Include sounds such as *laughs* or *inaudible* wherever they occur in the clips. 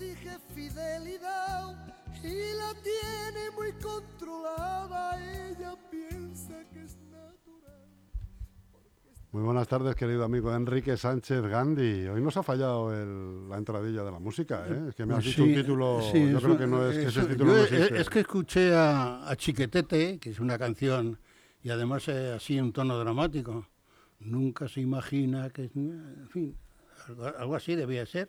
exige fidelidad y la tiene muy controlada. Ella piensa que es natural. Muy buenas tardes, querido amigo Enrique Sánchez Gandhi. Hoy nos ha fallado el- la entradilla de la música, ¿eh? Es que me has Pues dicho un título. sí, yo es creo que no es que ese es- título yo no es- existe. Es que escuché a, a Chiquetete, que es una canción, y además eh, así en tono dramático. Nunca se imagina que... En fin, algo, algo así debía ser.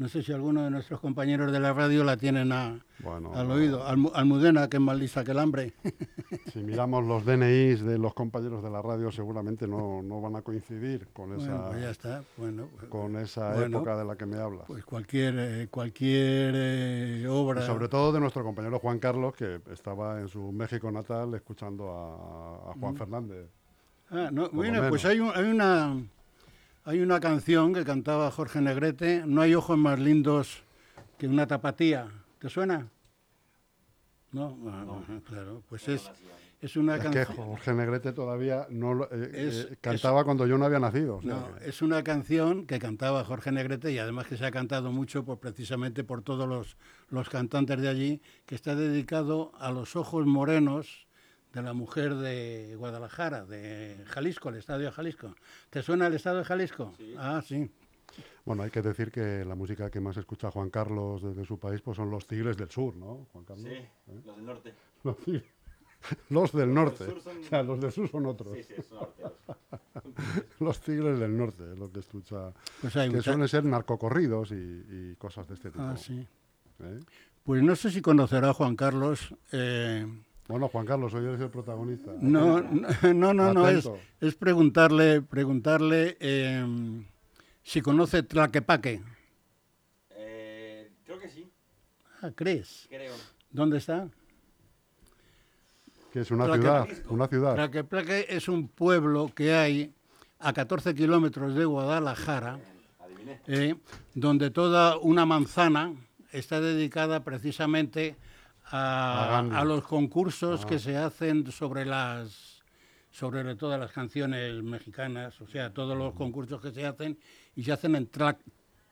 No sé si alguno de nuestros compañeros de la radio la tienen a- Bueno, al oído. Almu- Almudena, que es más lista que el hambre. *laughs* Si miramos los DNIs de los compañeros de la radio, seguramente no, no van a coincidir con esa, Bueno, pues ya está. Bueno, pues- con esa Bueno, época de la que me hablas. pues cualquier, eh, cualquier eh, obra... Y sobre todo de nuestro compañero Juan Carlos, que estaba en su México natal escuchando a, a Juan Fernández. Ah, no, bueno, pues hay, un- hay una hay una canción que cantaba Jorge Negrete, No hay ojos más lindos que una tapatía. ¿Te suena? No, Ah, ah, claro, pues es, es una Es que canción. Jorge Negrete todavía no lo- eh, Es- eh, cantaba cuando yo no había nacido. o sea No, que- es una canción que cantaba Jorge Negrete y además que se ha cantado mucho por, precisamente por todos los, los cantantes de allí, que está dedicado a los ojos morenos de la mujer de Guadalajara, de Jalisco, el Estadio de Jalisco. ¿Te suena el Estado de Jalisco? Ah, sí. Bueno, hay que decir que la música que más escucha Juan Carlos desde su país pues son los Tigres del Sur, ¿no, Juan Carlos? Sí, los del norte. *laughs* Los, los del norte. sur son- O sea, los del sur son otros. Sí, sí, son norteos. *laughs* Los Tigres del Norte lo que escucha. Pues hay que mucha- suelen ser narcocorridos y, y cosas de este tipo. Ah, sí. ¿eh? Pues no sé si conocerá Juan Carlos. eh, Bueno, Juan Carlos, hoy eres el protagonista. no, no, no, no, es, es preguntarle, preguntarle eh, si conoce Tlaquepaque. Eh, creo que sí, Ah, ¿crees? creo. ¿Dónde está? Que es una ciudad, una ciudad. Tlaquepaque es un pueblo que hay a 14 kilómetros de Guadalajara, eh, donde toda una manzana está dedicada precisamente A a, los concursos Ah. que se hacen sobre las sobre todas las canciones mexicanas, o sea, todos los concursos que se hacen y se hacen en Tla-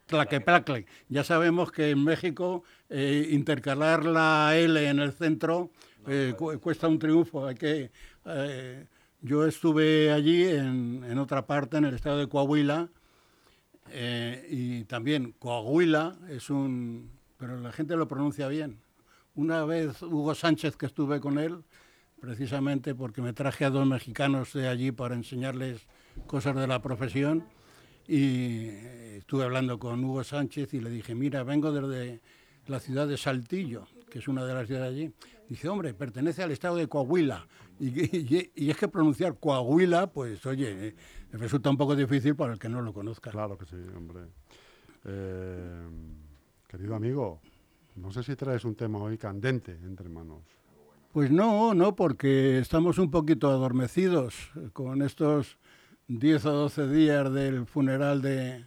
Tlaquepaque. Ya sabemos que en México eh, intercalar la L en el centro eh, cu- cuesta un triunfo. Hay que, eh, yo estuve allí en, en otra parte, en el estado de Coahuila, y también Coahuila es un... pero la gente lo pronuncia bien. Una vez Hugo Sánchez, que estuve con él, precisamente porque me traje a dos mexicanos de allí para enseñarles cosas de la profesión, y estuve hablando con Hugo Sánchez y le dije, mira, vengo desde la ciudad de Saltillo, que es una de las ciudades allí. Dice, hombre, pertenece al estado de Coahuila. Y, y- y es que pronunciar Coahuila, pues oye, eh, resulta un poco difícil para el que no lo conozca. Claro que sí, hombre. Eh, querido amigo, no sé si traes un tema hoy candente entre manos. Pues no, no, porque estamos un poquito adormecidos con estos 10 o 12 días del funeral de,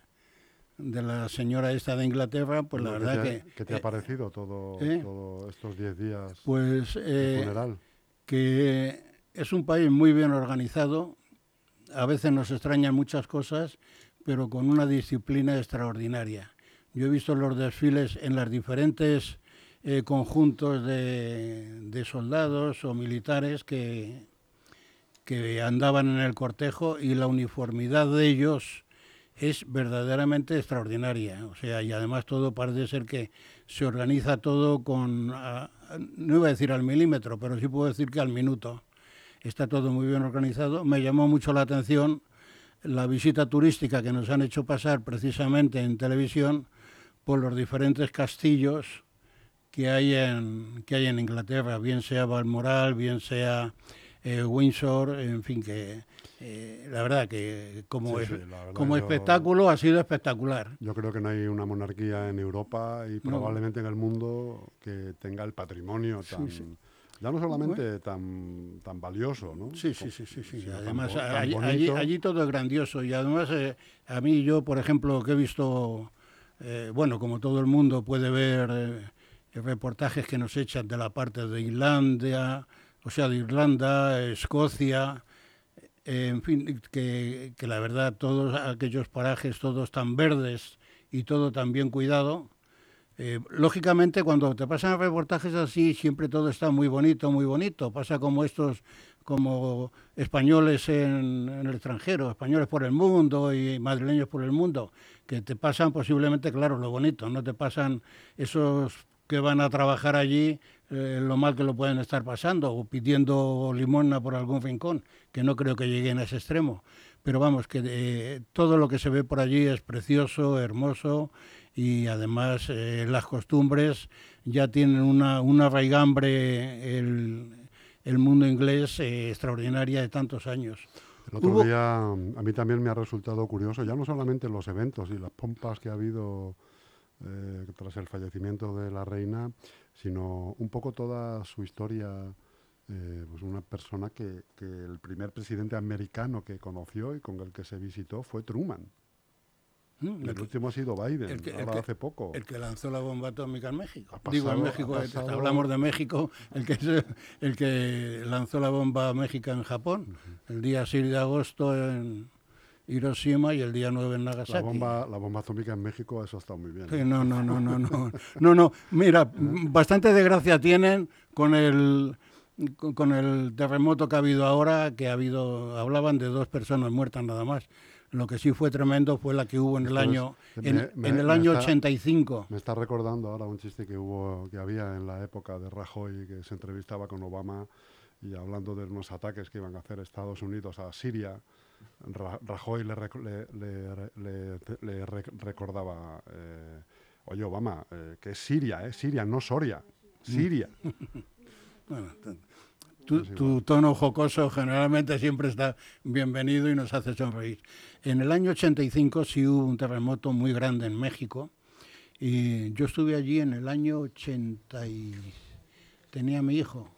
de la señora esta de Inglaterra, pues la ¿Qué verdad te, que... ¿Qué te ha eh, parecido todo, ¿eh? todo estos 10 días Pues de eh, funeral? que es un país muy bien organizado, a veces nos extrañan muchas cosas, pero con una disciplina extraordinaria. Yo he visto los desfiles en los diferentes eh, conjuntos de, soldados o militares que, que andaban en el cortejo y la uniformidad de ellos es verdaderamente extraordinaria. O sea, y además todo parece ser que se organiza todo con, no iba a decir al milímetro, pero sí puedo decir que al minuto. Está todo muy bien organizado. Me llamó mucho la atención la visita turística que nos han hecho pasar precisamente en televisión por los diferentes castillos que hay en, que hay en Inglaterra, bien sea Balmoral, bien sea eh, Windsor, en fin, que eh, la verdad que como, Sí, es- sí, verdad como yo- espectáculo ha sido espectacular. Yo creo que no hay una monarquía en Europa y probablemente en el mundo que tenga el patrimonio tan... sí. Ya no solamente tan, tan valioso, ¿no? Sí, sí, sí, sí, sí. tan Además, bo- tan allí, allí- allí todo es grandioso y además eh, a mí yo, por ejemplo, que he visto, eh, bueno, como todo el mundo puede ver eh, reportajes que nos echan de la parte de Islandia, o sea, de Irlanda, Escocia, eh, en fin, que, que la verdad todos aquellos parajes, todos tan verdes y todo tan bien cuidado, Eh, lógicamente, cuando te pasan reportajes así, siempre todo está muy bonito, muy bonito. Pasa como estos, como españoles en, el extranjero, españoles por el mundo y madrileños por el mundo, que te pasan posiblemente, claro, lo bonito, no te pasan esos que van a trabajar allí eh, lo mal que lo pueden estar pasando o pidiendo limosna por algún rincón, que no creo que lleguen a ese extremo. Pero vamos, que eh, todo lo que se ve por allí es precioso, hermoso y además eh, las costumbres ya tienen una, una raigambre el, el mundo inglés eh, extraordinaria de tantos años. El otro Hubo- día a mí también me ha resultado curioso, ya no solamente los eventos y las pompas que ha habido eh, tras el fallecimiento de la reina, sino un poco toda su historia. eh, pues una persona que, que el primer presidente americano que conoció y con el que se visitó fue Truman. ¿Mm? El último ha sido Biden, el que- el ahora que- hace poco. el que lanzó la bomba atómica en México. Ha Digo, en pasado- México, eh, pasado- hablamos de México, el que, el que lanzó la bomba a México en Japón, el día 6 de agosto en Hiroshima y el día 9 en Nagasaki. La bomba, la bomba atómica en México, eso está muy bien. Sí, no, no, no, no, no, *laughs* no, no. Mira, bastante desgracia tienen con el con el terremoto que ha habido ahora, que ha habido, hablaban de dos personas muertas nada más. Lo que sí fue tremendo fue la que hubo en el año en, me- en el año está- 85. Me está recordando ahora un chiste que hubo, que había en la época de Rajoy, que se entrevistaba con Obama y hablando de unos ataques que iban a hacer Estados Unidos a Siria. Ra- Rajoy le, rec- le- le- le- le rec- recordaba, eh, oye Obama, eh, que es Siria, eh, Siria, no Soria, Siria. *laughs* Bueno, t- tu, tu tono jocoso generalmente siempre está bienvenido y nos hace sonreír. En el año 85 sí hubo un terremoto muy grande en México y yo estuve allí en el año 80 y tenía mi hijo,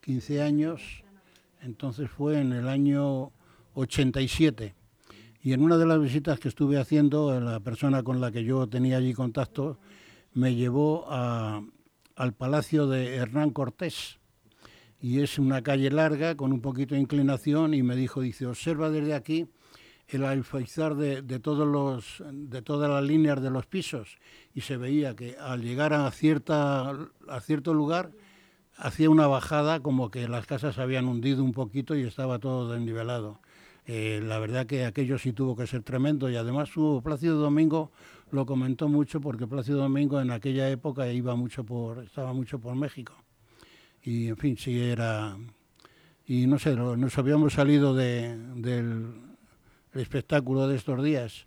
15 años, entonces fue en el año 87. Y en una de las visitas que estuve haciendo, la persona con la que yo tenía allí contacto me llevó a- al palacio de Hernán Cortés y es una calle larga con un poquito de inclinación y me dijo, dice, observa desde aquí el alféizar de, de todos los, de todas las líneas de los pisos y se veía que al llegar a, cierta, a cierto lugar hacía una bajada como que las casas se habían hundido un poquito y estaba todo desnivelado. Eh, la verdad que aquello sí tuvo que ser tremendo y además su Plácido Domingo lo comentó mucho porque Plácido Domingo en aquella época iba mucho por, estaba mucho por México y en fin, sí era... Y no sé, nos habíamos salido de- del espectáculo de estos días.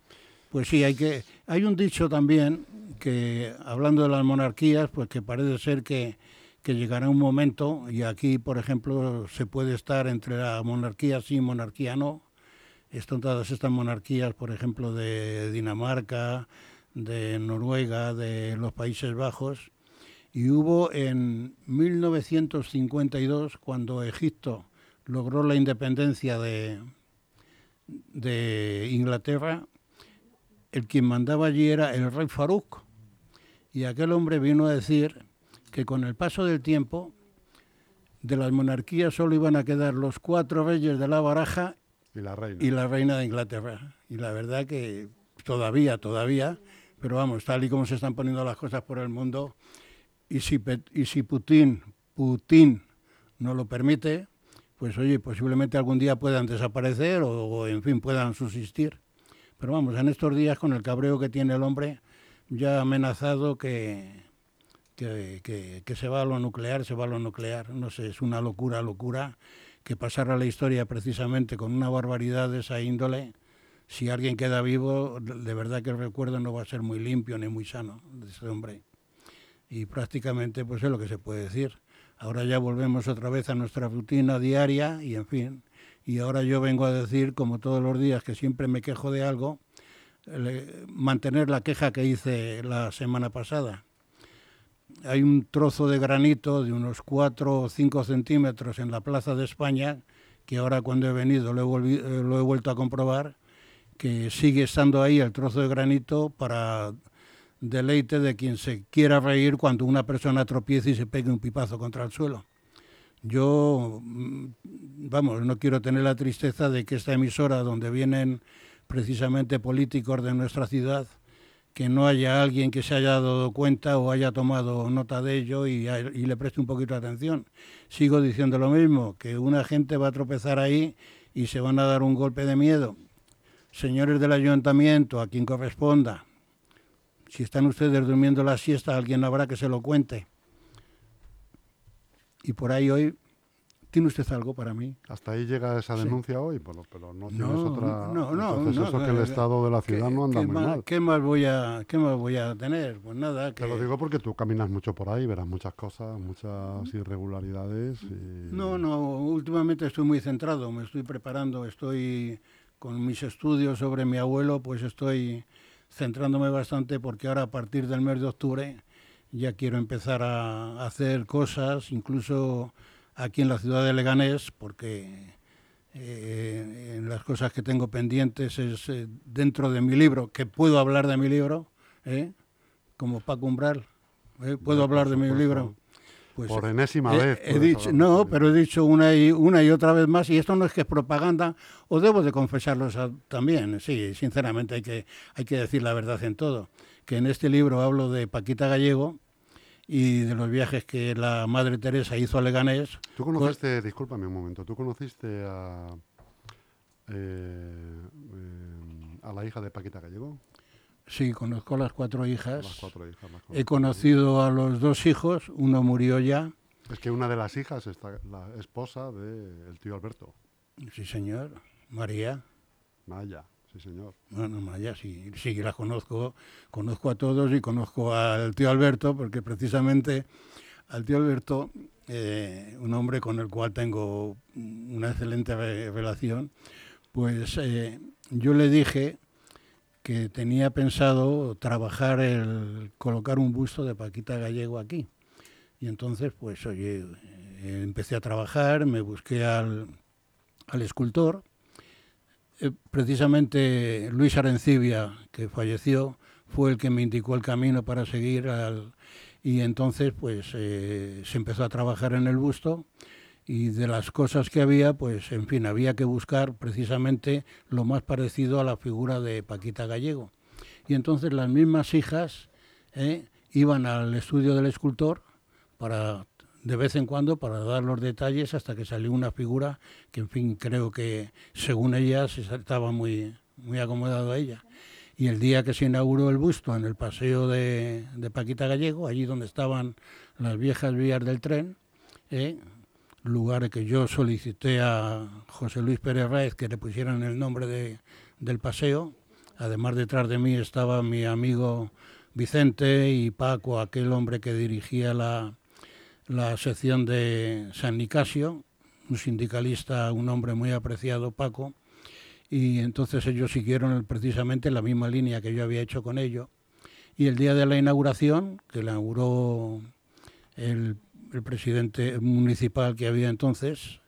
Pues sí, hay que... Hay un dicho también que, hablando de las monarquías, pues que parece ser que, que llegará un momento, y aquí, por ejemplo, se puede estar entre la monarquía sí y monarquía no. Están todas estas monarquías, por ejemplo, de Dinamarca, de Noruega, de los Países Bajos, y hubo en 1952, cuando Egipto logró la independencia de, de Inglaterra, el quien mandaba allí era el rey Farouk. Y aquel hombre vino a decir que con el paso del tiempo de las monarquías solo iban a quedar los cuatro reyes de la baraja Y la reina. y la reina de Inglaterra. Y la verdad que todavía, todavía, pero vamos, tal y como se están poniendo las cosas por el mundo, y si, y si Putin, Putin no lo permite, pues oye, posiblemente algún día puedan desaparecer o, en fin, puedan subsistir. Pero vamos, en estos días con el cabreo que tiene el hombre, ya amenazado que, que, que- que se va a lo nuclear, se va a lo nuclear. No sé, es una locura, locura que pasar a la historia precisamente con una barbaridad de esa índole, si alguien queda vivo, de verdad que el recuerdo no va a ser muy limpio ni muy sano de ese hombre. Y prácticamente pues es lo que se puede decir. Ahora ya volvemos otra vez a nuestra rutina diaria y en fin. Y ahora yo vengo a decir, como todos los días, que siempre me quejo de algo, mantener la queja que hice la semana pasada. Hay un trozo de granito de unos 4 o 5 centímetros en la Plaza de España, que ahora cuando he venido eh, lo he vuelto a comprobar, que sigue estando ahí el trozo de granito para deleite de quien se quiera reír cuando una persona tropiece y se pegue un pipazo contra el suelo. Yo, mm, vamos, no quiero tener la tristeza de que esta emisora, donde vienen precisamente políticos de nuestra ciudad, que no haya alguien que se haya dado cuenta o haya tomado nota de ello y, y, le preste un poquito de atención. Sigo diciendo lo mismo, que una gente va a tropezar ahí y se van a dar un golpe de miedo. Señores del ayuntamiento, a quien corresponda, si están ustedes durmiendo la siesta, alguien habrá que se lo cuente. Y por ahí hoy ¿Tiene usted algo para mí? Hasta ahí llega esa denuncia hoy, pero, pero no tienes No, otra. no, no, Entonces no, eso que el eh, estado de la ciudad ¿Qué- no anda muy más, mal. ¿qué más voy a qué más voy a tener? Pues nada, que Te lo digo porque tú caminas mucho por ahí, verás muchas cosas, muchas irregularidades. Y... No, no, últimamente estoy muy centrado, me estoy preparando, estoy con mis estudios sobre mi abuelo, pues estoy centrándome bastante porque ahora a partir del mes de octubre ya quiero empezar a hacer cosas, incluso aquí en la ciudad de Leganés, porque eh, en las cosas que tengo pendientes es eh, dentro de mi libro, que puedo hablar de mi libro, ¿eh? como Paco Umbral, ¿eh? puedo hablar de mi libro. Pues, por enésima He- vez. he dicho, no, pero he dicho una y, una y otra vez más, y esto no es que es propaganda, o debo de confesarlo esa- también, sí, sinceramente hay que, hay que decir la verdad en todo, que en este libro hablo de Paquita Gallego y de los viajes que la Madre Teresa hizo a Leganés. ¿Tú conociste, discúlpame un momento, ¿tú conociste a, eh, eh, a la hija de Paquita Gallego? Sí, conozco a las cuatro hijas, Las cuatro hijas. las he conocido a los dos hijos, uno murió ya, Es que una de las hijas es la esposa del tío Alberto, sí señor, María. Maya, sí señor. Bueno, Maya, sí, sí, las conozco, conozco a todos y conozco al tío Alberto, porque precisamente al tío Alberto, eh, un hombre con el cual tengo una excelente re- relación, pues eh, yo le dije que tenía pensado trabajar el colocar un busto de Paquita Gallego aquí. Y entonces, pues, oye, eh, empecé a trabajar, me busqué al, al escultor, eh, precisamente Luis Arencibia, que falleció, fue el que me indicó el camino para seguir al, y entonces pues eh, se empezó a trabajar en el busto y de las cosas que había, pues en fin, había que buscar precisamente lo más parecido a la figura de Paquita Gallego. Y entonces las mismas hijas eh, iban al estudio del escultor para de vez en cuando para dar los detalles hasta que salió una figura que en fin creo que según ellas estaba muy muy acomodado a ella y el día que se inauguró el busto en el paseo de, de Paquita Gallego allí donde estaban las viejas vías del tren eh, lugar que yo solicité a José Luis Pérez Raez que le pusieran el nombre de, del paseo además detrás de mí estaba mi amigo Vicente y Paco aquel hombre que dirigía la la sección de San Nicasio, un sindicalista, un hombre muy apreciado, Paco, y entonces ellos siguieron precisamente la misma línea que yo había hecho con ellos. Y el día de la inauguración, que inauguró el, el presidente municipal que había entonces,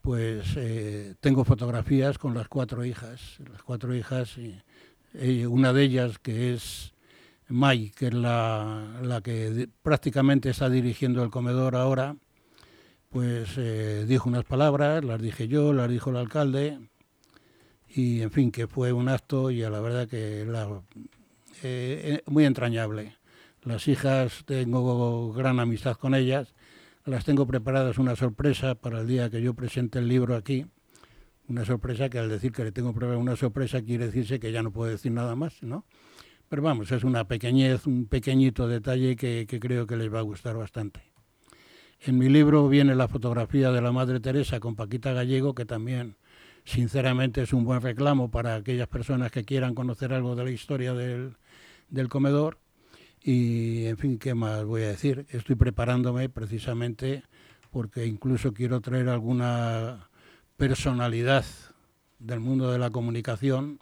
pues eh, tengo fotografías con las cuatro hijas, las cuatro hijas, y, eh, una de ellas que es May, que es la, la que prácticamente está dirigiendo el comedor ahora, pues eh, dijo unas palabras, las dije yo, las dijo el alcalde, y en fin, que fue un acto y a la verdad que muy entrañable. Las hijas, tengo gran amistad con ellas, las tengo preparadas una sorpresa para el día que yo presente el libro aquí. Una sorpresa que al decir que le tengo preparada una sorpresa quiere decirse que ya no puedo decir nada más, ¿no? Pero vamos, es una pequeñez, un pequeñito detalle que, que creo que les va a gustar bastante. En mi libro viene la fotografía de la Madre Teresa con Paquita Gallego, que también, sinceramente, es un buen reclamo para aquellas personas que quieran conocer algo de la historia del, del comedor. Y, en fin, ¿qué más voy a decir? Estoy preparándome precisamente porque incluso quiero traer alguna personalidad del mundo de la comunicación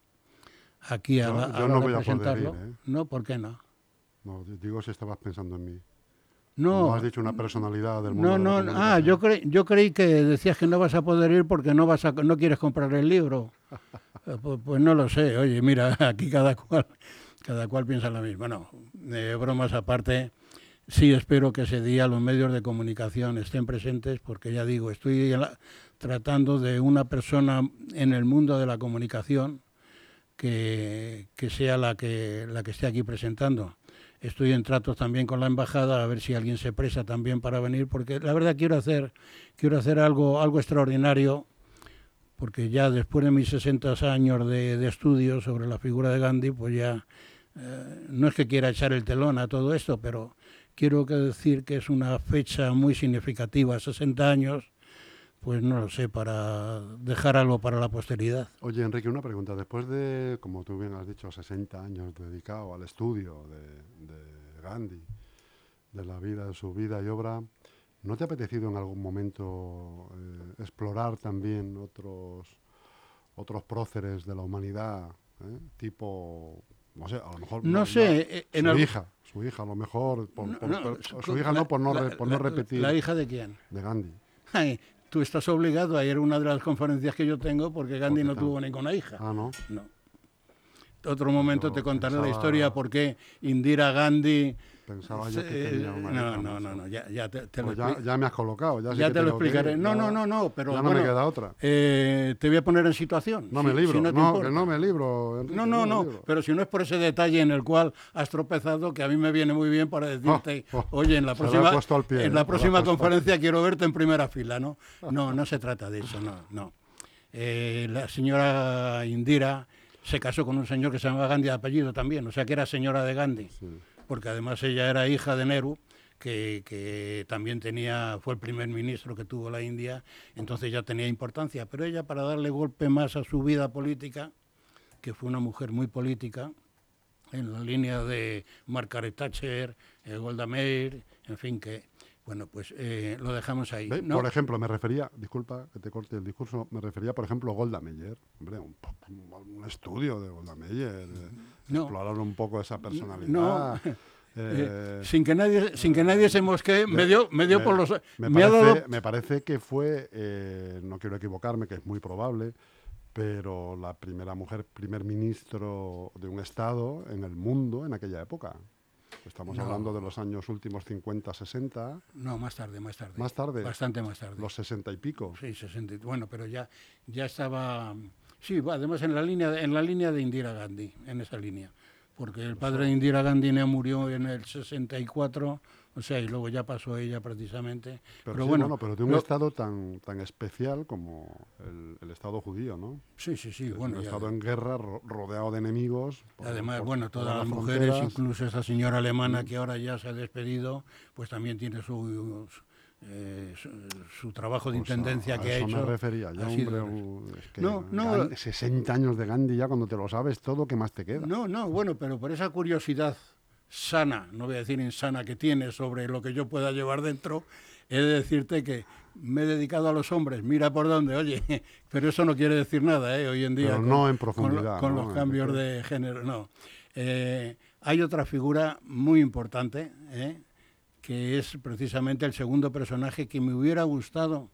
aquí a Yo- la, yo a no voy a poder presentarlo. ir, ¿eh? No, ¿por qué no? No, di- digo si estabas pensando en mí. No, Como has dicho una personalidad del mundo no, de la no, ah, yo, creí yo creí que decías que no vas a poder ir porque no vas a, no quieres comprar el libro. *laughs* Eh, pues, pues no lo sé, oye, mira, *laughs* aquí cada cual, cada cual piensa lo mismo. No, bromas aparte, sí espero que ese día los medios de comunicación estén presentes porque ya digo, estoy tratando de una persona en el mundo de la comunicación que, que sea la que, la que esté aquí presentando. Estoy en tratos también con la embajada a ver si alguien se presa también para venir, porque la verdad quiero hacer, quiero hacer algo, algo extraordinario, porque ya después de mis 60 años de, de estudio sobre la figura de Gandhi, pues ya eh, no es que quiera echar el telón a todo esto, pero quiero que decir que es una fecha muy significativa, 60 años, pues no lo sé, para dejar algo para la posteridad. Oye, Enrique, una pregunta. Después de, como tú bien has dicho, 60 años dedicado al estudio de, Gandhi, de la vida, de su vida y obra, ¿no te ha apetecido en algún momento eh, explorar también otros, otros próceres de la humanidad, eh? tipo, no sé, a lo mejor... No sé, eh, en su algún- hija, su hija, a lo mejor, por, No, por- no, por- su- su hija la- no, por no, re- la- por no la- repetir, ¿La hija de quién? de Gandhi. Ay, tú estás obligado a ir a una de las conferencias que yo tengo porque Gandhi no tuvo ninguna hija. Ah, ¿no? No. Otro momento te contaré la historia por qué Indira Gandhi... Pensaba yo que se- tenía una no, no, no, no, ya, ya te, te lo Pues ya, ya me has colocado. Ya, sí ya que te lo que explicaré. No, no, no, no, pero ya no bueno, me queda otra. eh, te voy a poner en situación. No si- me libro, si no, que no me libro. Enrique, No, no, no, libro. pero si no es por ese detalle en el cual has tropezado, que a mí me viene muy bien para decirte, Oh, oh, oye, en la próxima, puesto al pie, en la próxima conferencia quiero verte en primera fila, ¿no? No, no se trata de eso, no, no. Eh, la señora Indira se casó con un señor que se llamaba Gandhi de apellido también, o sea que era señora de Gandhi, Sí. Porque además ella era hija de Nehru, que, también tenía, fue el primer ministro que tuvo la India, entonces ya tenía importancia, pero ella para darle golpe más a su vida política, que fue una mujer muy política, en la línea de Margaret Thatcher, eh, Golda Meir, en fin, que, bueno, pues eh, lo dejamos ahí. Por ejemplo, me refería, disculpa que te corte el discurso, me refería, por ejemplo, a Golda Meir. Hombre, un, estudio de Golda Meir, de No. explorar un poco esa personalidad. No. *laughs* eh, Eh, sin que nadie sin que nadie se mosquee, me dio, me dio me- por los... Me, parece, dado- me parece que fue, eh, no quiero equivocarme, que es muy probable, pero la primera mujer primer ministro de un Estado en el mundo en aquella época. Estamos No. hablando de los años últimos 50, 60, No, más tarde, más tarde. Más tarde. Bastante más tarde. los 60 y pico. Sí, 60. y- Bueno, pero ya, ya estaba... Sí, además en la, línea, en la línea de Indira Gandhi, en esa línea. Porque el padre de Indira Gandhi murió en el 64, o sea, y luego ya pasó ella precisamente. Pero, Pero, sí, bueno, bueno, pero de un lo- estado tan, tan especial como el, el Estado judío, ¿no? Sí, sí, sí, Es bueno. un ya- estado en guerra, ro- rodeado de enemigos. por- Además, por bueno, todas las mujeres, fronteras. Mm. incluso esta señora alemana que ahora ya se ha despedido, pues también tiene su, eh, su, su trabajo de Pues a- intendencia a que ha eso hecho. me refería, ya, ha sido- hombre, u- es que No, no, Gandhi- 60 años de Gandhi ya cuando te lo sabes todo, ¿qué más te queda? No, no, bueno, pero por esa curiosidad sana, no voy a decir insana, que tienes sobre lo que yo pueda llevar dentro, he de decirte que me he dedicado a los hombres, mira por dónde, oye, *laughs* pero eso no quiere decir nada, ¿eh? Hoy en día. Pero con- no en con lo- profundidad, Con, ¿no? los cambios de género, no. Eh, hay otra figura muy importante, ¿eh? Que es precisamente el segundo personaje que me hubiera gustado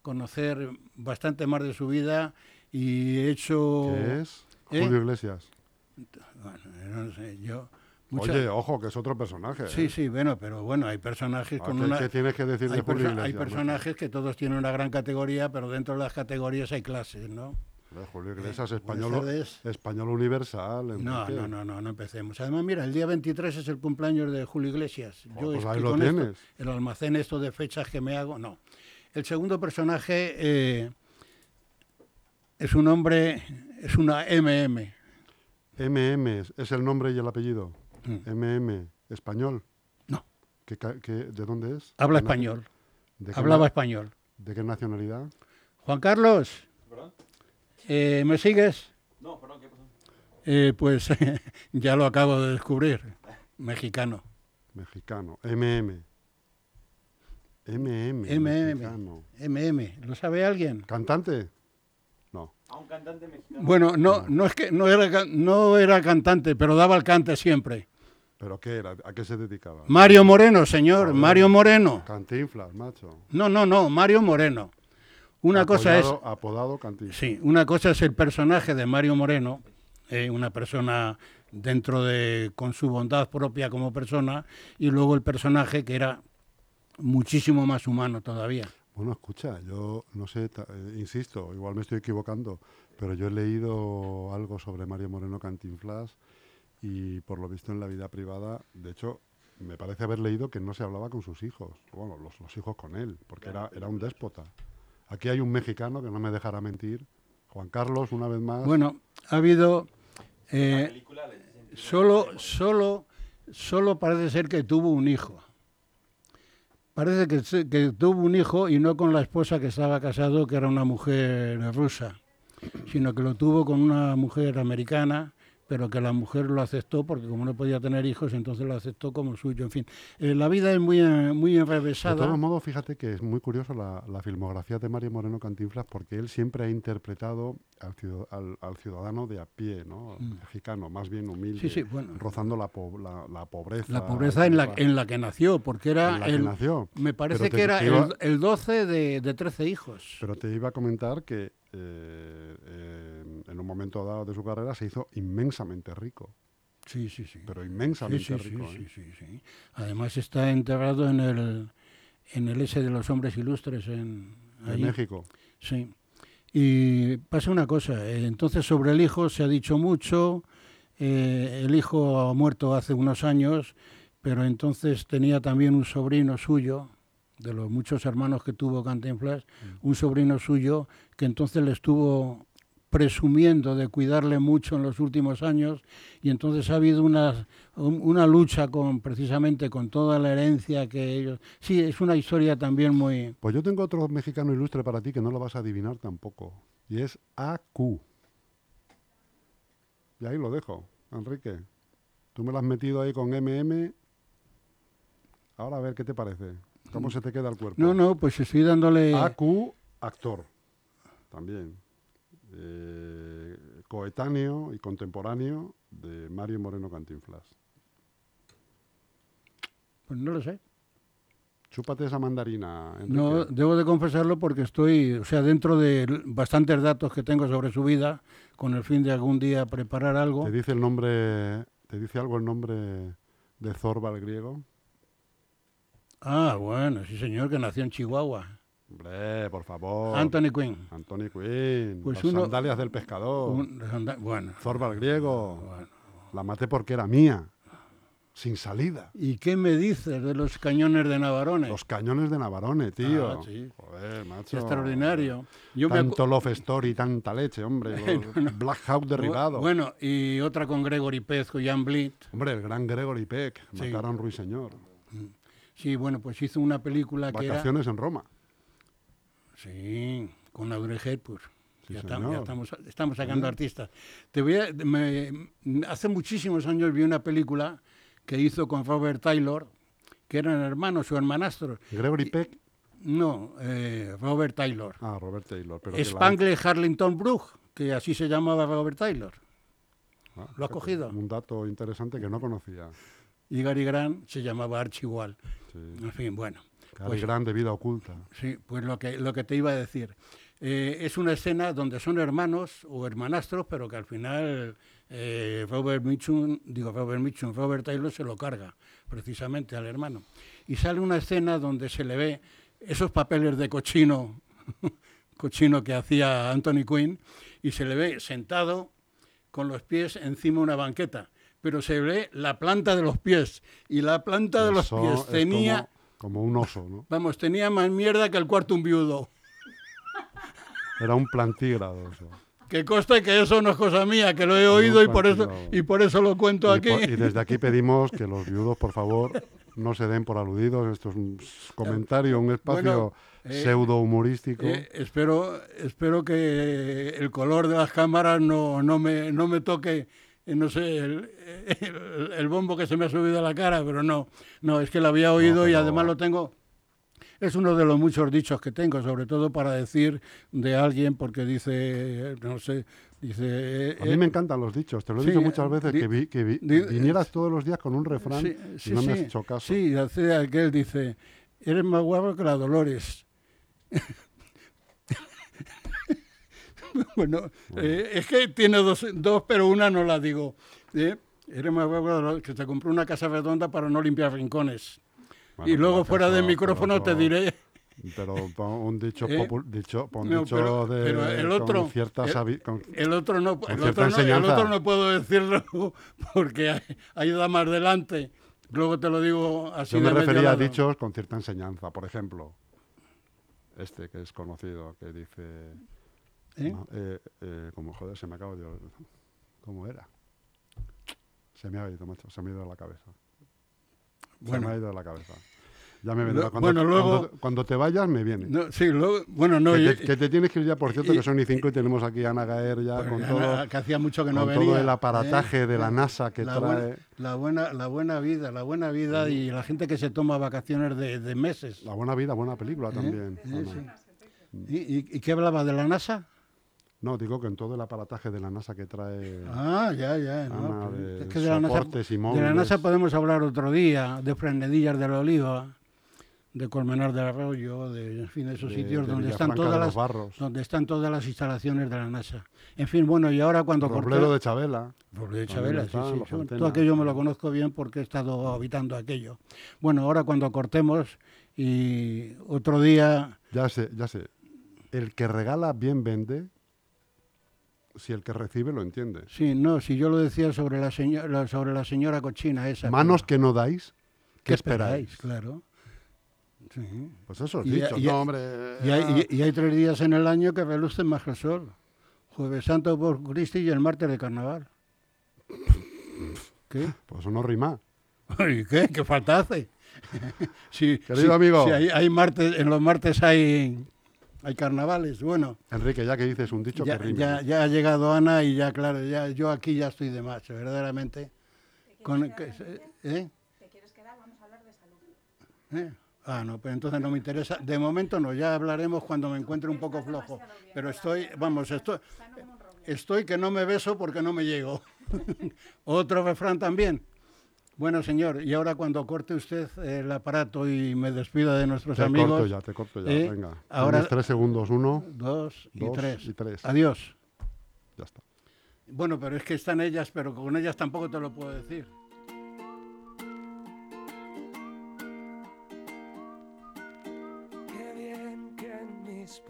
conocer bastante más de su vida y he hecho... ¿Qué es? ¿Eh? Julio Iglesias. Bueno, no sé, yo... mucha- Oye, ojo, que es otro personaje. Sí, ¿eh? sí, bueno, pero bueno, hay personajes ¿A con una... qué tienes que decir de hay, Julio perso- Iglesias? hay personajes que todos tienen una gran categoría, pero dentro de las categorías hay clases, ¿no? Julio Iglesias, buenas español, universal. No, no, no, no, no empecemos. Además, mira, el día 23 es el cumpleaños de Julio Iglesias. Oh, pues es ahí lo con esto, tienes. el almacén esto de fechas que me hago, no. El segundo personaje eh, es un hombre, es una MM. MM es- el nombre y el apellido. Mm. MM, español. No, ¿Qué qué- ¿De dónde es? habla ¿De na- español, ¿De qué, hablaba español. ¿De qué nacionalidad? Juan Carlos, ¿Perdón? Eh, ¿me sigues? No, perdón, ¿qué pasó? Eh, pues *laughs* ya lo acabo de descubrir. Mexicano. Mexicano. MM. MM. MM. MM. ¿Lo sabe alguien? ¿Cantante? No. A un cantante mexicano. Bueno, no, no es que no era, no era cantante, pero daba el cante siempre. ¿Pero qué era? ¿A qué se dedicaba? Mario Moreno, señor, Mario Moreno. Cantinflas, macho. No, no, no, Mario Moreno. Una cosa es, Apodado- sí, una cosa es el personaje de Mario Moreno, eh, una persona dentro de, con su bondad propia como persona, y luego el personaje que era muchísimo más humano todavía. Bueno, escucha, yo no sé, eh, insisto, igual me estoy equivocando, pero yo he leído algo sobre Mario Moreno Cantinflas y por lo visto en la vida privada, de hecho, me parece haber leído que no se hablaba con sus hijos, bueno, los, los hijos con él, porque era, era un déspota. Aquí hay un mexicano que no me dejará mentir, Juan Carlos, una vez más. Bueno, ha habido... Eh, Solo, solo, solo parece ser que tuvo un hijo. Parece que, que tuvo un hijo y no con la esposa que estaba casado, que era una mujer rusa, sino que lo tuvo con una mujer americana, pero que la mujer lo aceptó porque como no podía tener hijos, entonces lo aceptó como suyo. En fin, eh, la vida es muy, eh, muy De enrevesada. todos modos, fíjate que es muy curioso la, la filmografía de Mario Moreno Cantinflas porque él siempre ha interpretado al, ciudad- al- al ciudadano de a pie, ¿no? Mexicano, más bien humilde, Mm. Sí, sí, bueno. rozando la, po- la, la pobreza. La pobreza en la, en la que nació, porque era en la que el, nació. me parece te- que era iba- el, el 12 de, de 13 hijos. Pero te iba a comentar que eh, eh, en un momento dado de su carrera se hizo inmensamente rico, Sí, sí, sí. pero Sí, inmensamente sí, sí, rico. sí, ¿eh? sí, sí. Además está enterrado en el en el S de los hombres ilustres en allí. México. Sí. Y pasa una cosa, eh, entonces sobre el hijo se ha dicho mucho, eh, el hijo ha muerto hace unos años, pero entonces tenía también un sobrino suyo, de los muchos hermanos que tuvo Cantinflas, un sobrino suyo que entonces le estuvo presumiendo de cuidarle mucho en los últimos años y entonces ha habido una, un- una lucha con precisamente con toda la herencia que ellos... Sí, es una historia también muy... Pues yo tengo otro mexicano ilustre para ti que no lo vas a adivinar tampoco. Y es AQ. Y ahí lo dejo, Enrique. Tú me lo has metido ahí con MM. Ahora a ver qué te parece. ¿Cómo se te queda el cuerpo? No, no, pues estoy dándole... AQ, actor. También. Eh, coetáneo y contemporáneo de Mario Moreno Cantinflas. Pues no lo sé. Chúpate esa mandarina, Enrique. No, debo de confesarlo porque estoy, o sea, dentro de bastantes datos que tengo sobre su vida, con el fin de algún día preparar algo. ¿Te dice el nombre, te dice algo el nombre de Zorba el griego? Ah, bueno, sí señor, que nació en Chihuahua. Hombre, por favor. Anthony Quinn. Anthony Quinn. Pues las uno- sandalias del pescador. Un- bueno, Zorba el griego. bueno. La maté porque era mía. Sin salida. ¿Y qué me dices de los cañones de Navarone? Los cañones de Navarone, tío. Ah, sí. Joder, macho. Extraordinario. Yo me Tanto Love Story, tanta leche, hombre. *laughs* Los Black Hawk derribado. Bueno, y otra con Gregory Pezco y Jan Blit. Hombre, el gran Gregory Peck. Sí. Mataron Ruiseñor. Sí, bueno, pues hizo una película que. Vacaciones en Roma. Sí, con Audrey Hepburn. Sí, ya, estamos, ya estamos, estamos sacando artistas. Te voy a- me- hace muchísimos años vi una película que hizo con Robert Taylor, que eran hermanos o hermanastros. Gregory Peck. No, eh, Robert Taylor. Ah, Robert Taylor. Pero la- Spangle Harlington Brugh, que así se llamaba Robert Taylor. Ah, ¿Lo ha cogido? Un dato interesante que no conocía. Y Gary Grant se llamaba Archibald. Sí. En fin, bueno. Cary Pues- Grant de vida oculta. Sí, pues lo que, lo que te iba a decir. Eh, es una escena donde son hermanos o hermanastros, pero que al final eh, Robert Mitchum, digo Robert Mitchum, Robert Taylor se lo carga precisamente al hermano. Y sale una escena donde se le ve esos papeles de cochino, *laughs* cochino que hacía Anthony Quinn, y se le ve sentado con los pies encima de una banqueta, pero se ve la planta de los pies, y la planta de los pies es tenía... Como, un oso, ¿no? Vamos, tenía más mierda que el cuarto un viudo. Era un plantígrado eso. Que conste que eso no es cosa mía, que lo he oído y por eso, y por eso lo cuento Y, aquí. por- y desde aquí *laughs* pedimos que los viudos, por favor, no se den por aludidos. Esto es un comentario, un espacio Bueno, eh, pseudo humorístico. Eh, espero, espero que el color de las cámaras no, no, me, no me toque, no sé, el, el- el bombo que se me ha subido a la cara, pero no, no, es que lo había oído y además lo tengo. Es uno de los muchos dichos que tengo, sobre todo para decir de alguien, porque dice, no sé, dice... A mí eh, me encantan los dichos, te lo he sí, dicho muchas veces, di- que, vi- que vi- di- vinieras todos los días con un refrán Sí, y no me has hecho caso. Sí, hace aquel dice, eres más guapo que la Dolores. *laughs* bueno, eh, es que tiene dos, dos, pero una no la digo. ¿eh? Eres más guapo que se compró una casa redonda para no limpiar rincones. Bueno, y luego fuera del eso- micrófono pero te diré... pero un dicho, *laughs* ¿Eh? dicho, No, dicho pero- de pero el otro- con cierta el- El otro no, el otro no, el otro no puedo decirlo *laughs* porque hay, hay damas delante. Luego te lo digo así Yo me de refería a dichos con cierta enseñanza. Por ejemplo, este que es conocido, que dice... ¿Eh? no, eh, eh, como, joder, se me acaba de... ¿Cómo era? Se me ha ido, macho, se me ha ido de la cabeza. Se me ha ido de la cabeza. Ya me vendrá. Cuando, bueno, luego- cuando, cuando te vayas, me viene. No, sí, luego, bueno, no, que, yo- te, que te tienes que ir ya, por cierto, y- que son y cinco y tenemos aquí a Ana Gaer ya pues, con todo, que hacía mucho que no con venía. todo el aparataje ¿eh? de la NASA que la trae. Buena, la, buena, la buena vida, la buena vida y la gente que se toma vacaciones de, de meses. La buena vida, buena película también. Sí, Ana. sí. ¿Y, y, y qué hablaba de la NASA? No, digo que en todo el aparataje de la NASA que trae. Ah, ya, ya. no, pues, de es que de la, NASA, y de la. NASA podemos hablar otro día, de Frenedillas de la Oliva, de Colmenar del Arroyo, de, en fin, de esos de- sitios de donde están todas las Barros. donde están todas las instalaciones de la NASA. En fin, bueno, y ahora cuando Robledo corté- de Chabela. Robledo de Chabela, sí, está, sí, sí. Todo aquello me lo conozco bien porque he estado habitando aquello. Bueno, ahora cuando cortemos y otro día, Ya sé, ya sé. El que regala bien vende. Si el que recibe lo entiende. sí, no, si yo lo decía sobre la señora, sobre la señora cochina esa. Manos que no dais, ¿qué, ¿Qué esperáis? Claro. Sí. Pues eso, Y- dicho. y- no, hombre. Y hay, y- hay tres días en el año que relucen más que el sol. Jueves Santo por Cristo y el martes de carnaval. ¿Qué? Pues eso no rima. ¿Y qué? ¿Qué falta hace? *laughs* Sí, *laughs* Querido amigo. hay, hay martes, en los martes hay, hay carnavales. Bueno, Enrique, ya que dices un dicho ya, que rime. ya, ya ha llegado Ana y ya, claro, ya, yo aquí ya estoy de más, verdaderamente. Con, que- ¿eh? ¿Te quieres quedar? Vamos a hablar de salud. ¿Eh? Ah, no, pero entonces no me interesa. De momento no, ya hablaremos cuando me encuentre un poco flojo. Pero estoy, vamos, estoy, estoy que no me beso porque no me llego. *laughs* Otro refrán también. Bueno, señor, y ahora cuando corte usted el aparato y me despida de nuestros te amigos. corto ya, te corto ya. ¿eh? Venga. Ahora- Tienes tres segundos. Uno, Dos y Dos tres. y tres. Adiós. ya está. Bueno, pero es que están ellas, pero con ellas tampoco te lo puedo decir. Qué bien que en mis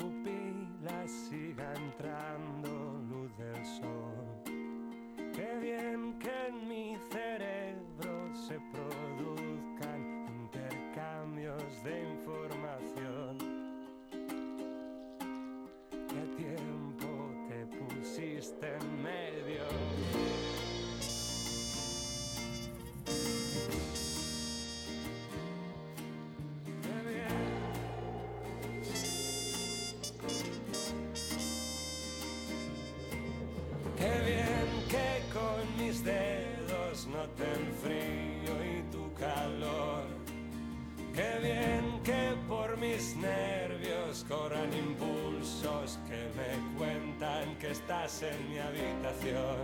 estás en mi habitación.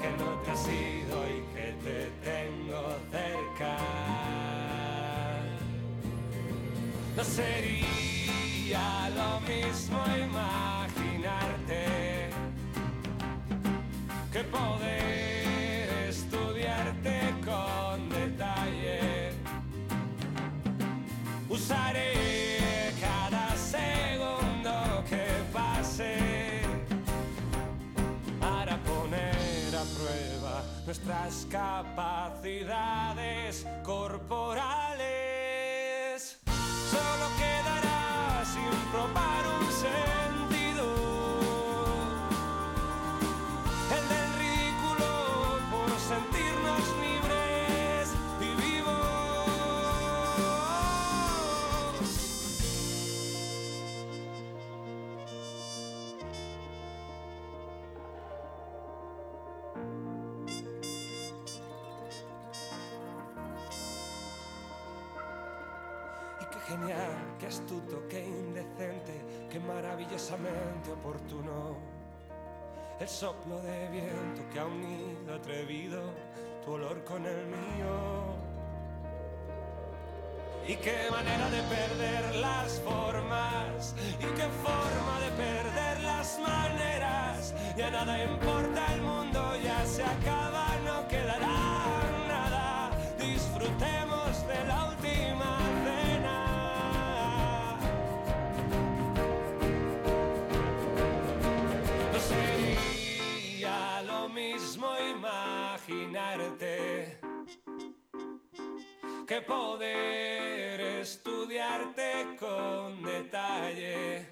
Que no te has ido y que te tengo cerca. No sería lo mismo imaginarte nuestras capacidades corporales. Genial, qué astuto, qué indecente, qué maravillosamente oportuno. El soplo de viento que ha unido atrevido tu olor con el mío. Y qué manera de perder las formas, y qué forma de perder las maneras. Ya nada importa, el mundo ya se acaba, no quedará que poder estudiarte con detalle.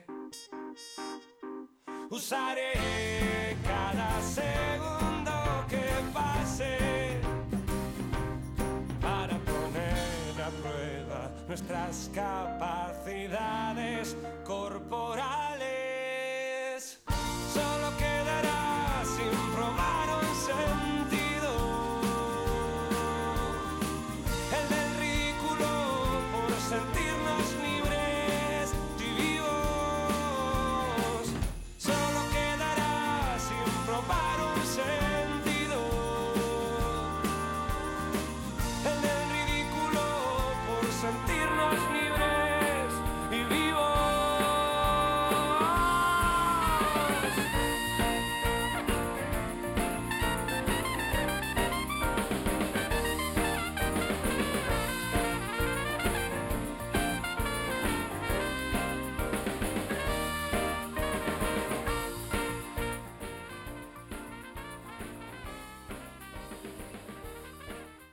Usaré cada segundo que pase para poner a prueba nuestras capacidades corporales